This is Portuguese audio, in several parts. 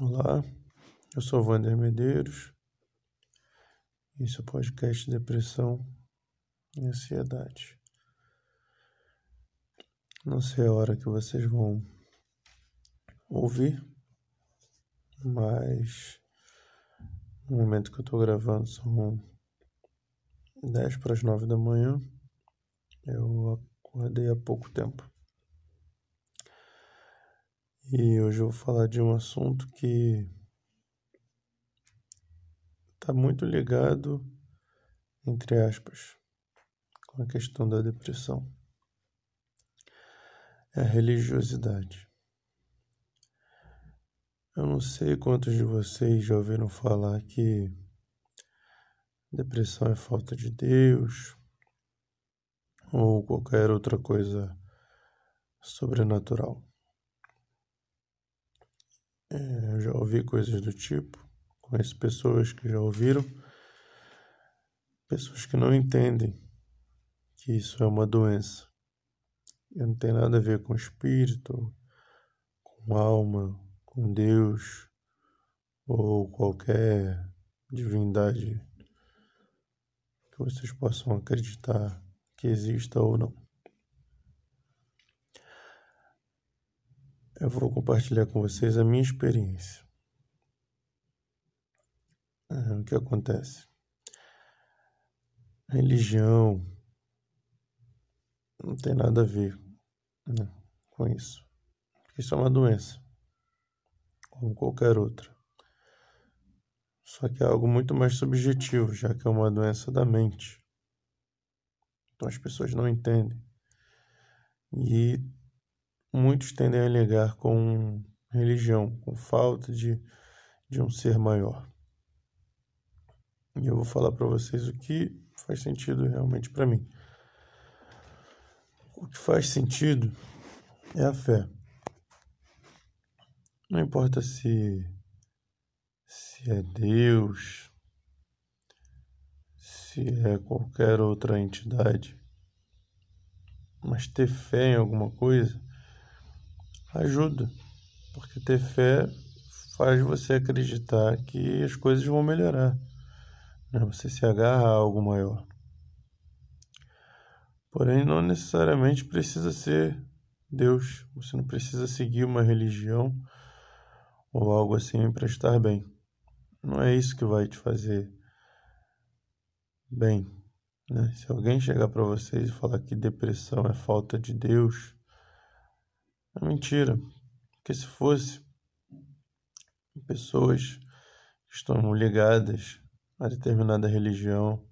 Olá, eu sou Wander Medeiros. Esse é o podcast Depressão e Ansiedade. Não sei a hora que vocês vão ouvir, mas no momento que eu estou gravando são 10 para as 9 da manhã. Eu acordei há pouco tempo. E hoje eu vou falar de um assunto que está muito ligado, entre aspas, com a questão da depressão. É a religiosidade. Eu não sei quantos de vocês já ouviram falar que depressão é falta de Deus ou qualquer outra coisa sobrenatural. É, eu já ouvi coisas do tipo, conheço pessoas que já ouviram, pessoas que não entendem que isso é uma doença. E não tem nada a ver com espírito, com alma, com Deus ou qualquer divindade que vocês possam acreditar que exista ou não. Eu vou compartilhar com vocês a minha experiência. É, o que acontece? Religião não tem nada a ver né, com isso. Isso é uma doença, como qualquer outra. Só que é algo muito mais subjetivo, já que é uma doença da mente. Então as pessoas não entendem. E muitos tendem a ligar com religião, com falta de, de um ser maior. E eu vou falar para vocês o que faz sentido realmente para mim. O que faz sentido é a fé. Não importa se se é Deus, se é qualquer outra entidade, mas ter fé em alguma coisa ajuda, porque ter fé faz você acreditar que as coisas vão melhorar. Né? Você se agarra a algo maior. Porém, não necessariamente precisa ser Deus. Você não precisa seguir uma religião ou algo assim para estar bem. Não é isso que vai te fazer bem. Né? Se alguém chegar para vocês e falar que depressão é falta de Deus, é mentira. Porque se fosse pessoas que estão ligadas a determinada religião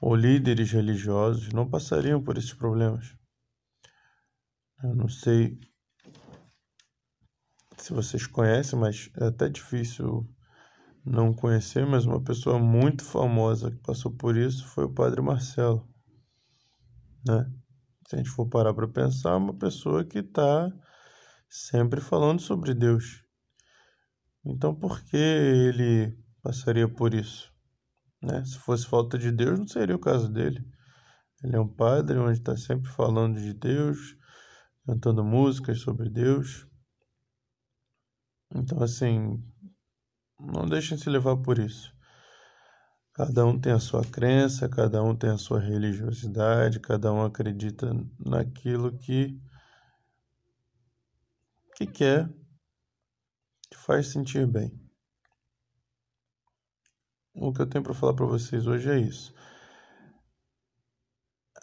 ou líderes religiosos não passariam por esses problemas. Eu não sei se vocês conhecem, mas é até difícil não conhecer, mas uma pessoa muito famosa que passou por isso foi o Padre Marcelo, né? Se a gente for parar para pensar, uma pessoa que está sempre falando sobre Deus. Então, por que ele passaria por isso? Né? Se fosse falta de Deus, não seria o caso dele. Ele é um padre onde está sempre falando de Deus, cantando músicas sobre Deus. Então, assim, não deixem se levar por isso. Cada um tem a sua crença, cada um tem a sua religiosidade, cada um acredita naquilo que que quer, te faz sentir bem. O que eu tenho para falar para vocês hoje é isso.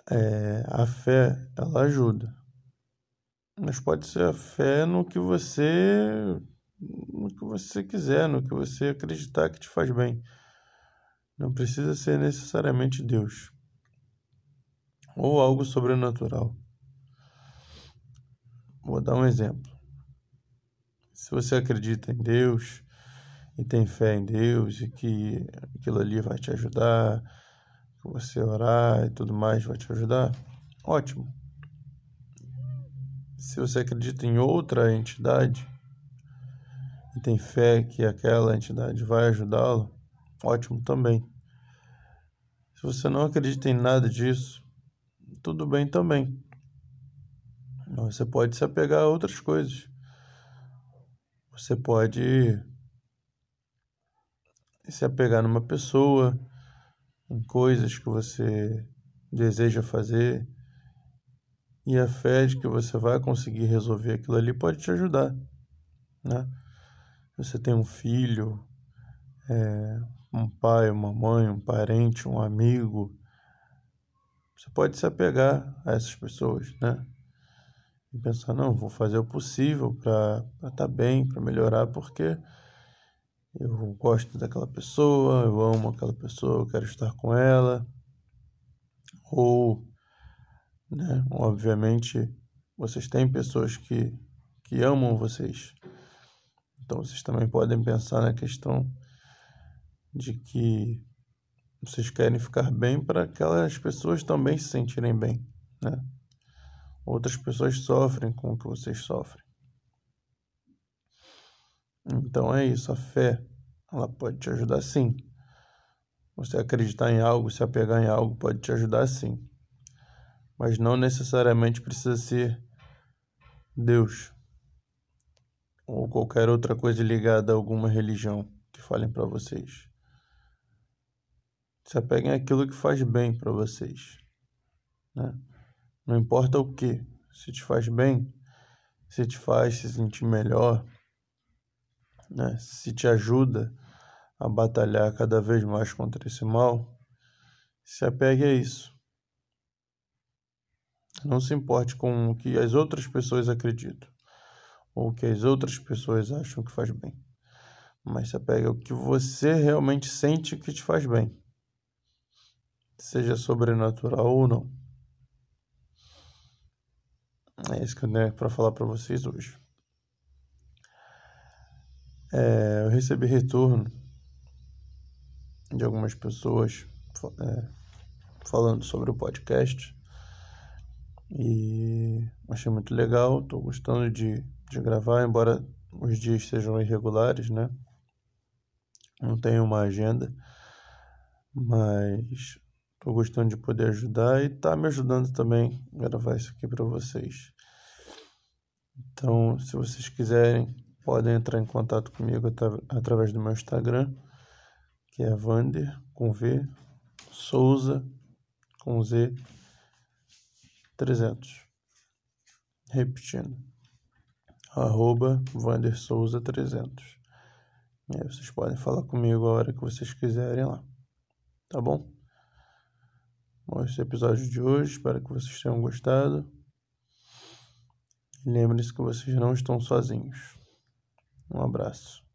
É, a fé, ela ajuda. Mas pode ser a fé no que você no que você quiser, no que você acreditar que te faz bem. Não precisa ser necessariamente Deus ou algo sobrenatural. Vou dar um exemplo. Se você acredita em Deus e tem fé em Deus e que aquilo ali vai te ajudar, que você orar e tudo mais vai te ajudar, ótimo. Se você acredita em outra entidade e tem fé que aquela entidade vai ajudá-lo, ótimo também. Se você não acredita em nada disso, tudo bem também. Você pode se apegar a outras coisas. Você pode se apegar numa pessoa, em coisas que você deseja fazer, e a fé de que você vai conseguir resolver aquilo ali pode te ajudar, né? Você tem um filho, é, um pai, uma mãe, um parente, um amigo, você pode se apegar a essas pessoas, né? E pensar, não, vou fazer o possível para estar tá bem, para melhorar, porque eu gosto daquela pessoa, eu amo aquela pessoa, eu quero estar com ela. Ou, né, obviamente, vocês têm pessoas que, que amam vocês. Então vocês também podem pensar na questão de que vocês querem ficar bem para aquelas pessoas também se sentirem bem, né? Outras pessoas sofrem com o que vocês sofrem. Então é isso, a fé, ela pode te ajudar sim. Você acreditar em algo, se apegar em algo, pode te ajudar sim. Mas não necessariamente precisa ser Deus ou qualquer outra coisa ligada a alguma religião que falem para vocês. Se apeguem àquilo que faz bem para vocês. Né? Não importa o que, se te faz bem, se te faz se sentir melhor, né? se te ajuda a batalhar cada vez mais contra esse mal, se apegue a isso. Não se importe com o que as outras pessoas acreditam ou o que as outras pessoas acham que faz bem, mas se apegue ao que você realmente sente que te faz bem seja sobrenatural ou não. É isso que eu tenho para falar para vocês hoje. É, eu recebi retorno de algumas pessoas é, falando sobre o podcast e achei muito legal. Estou gostando de, de gravar, embora os dias sejam irregulares, né? Não tenho uma agenda, mas Estou gostando de poder ajudar e tá me ajudando também a gravar isso aqui para vocês. Então, se vocês quiserem, podem entrar em contato comigo através do meu Instagram, que é Vander com V, Souza com Z 300. Repetindo, arroba Vander Souza 300. E aí vocês podem falar comigo a hora que vocês quiserem lá. Tá bom? Esse é episódio de hoje. Espero que vocês tenham gostado. Lembre-se que vocês não estão sozinhos. Um abraço.